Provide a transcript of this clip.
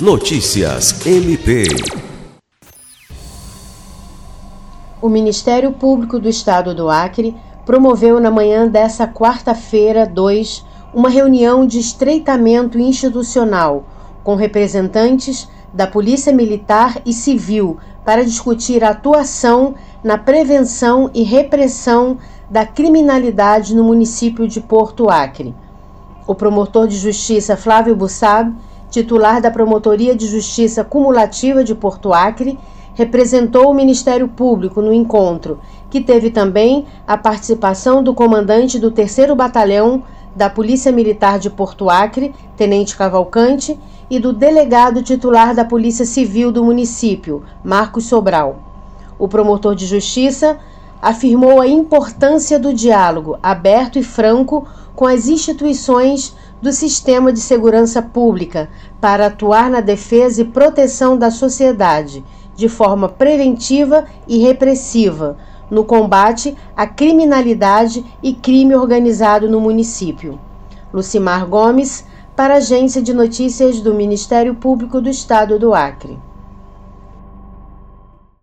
Notícias MP. O Ministério Público do Estado do Acre promoveu na manhã dessa quarta-feira, 2, uma reunião de estreitamento institucional com representantes da Polícia Militar e Civil para discutir a atuação na prevenção e repressão da criminalidade no município de Porto Acre. O promotor de justiça Flávio Bussab, titular da Promotoria de Justiça Cumulativa de Porto Acre, representou o Ministério Público no encontro, que teve também a participação do comandante do 3 Batalhão da Polícia Militar de Porto Acre, Tenente Cavalcante, e do delegado titular da Polícia Civil do município, Marcos Sobral. O promotor de justiça afirmou a importância do diálogo aberto e franco com as instituições do sistema de segurança pública para atuar na defesa e proteção da sociedade de forma preventiva e repressiva no combate à criminalidade e crime organizado no município. Lucimar Gomes, para a Agência de Notícias do Ministério Público do Estado do Acre.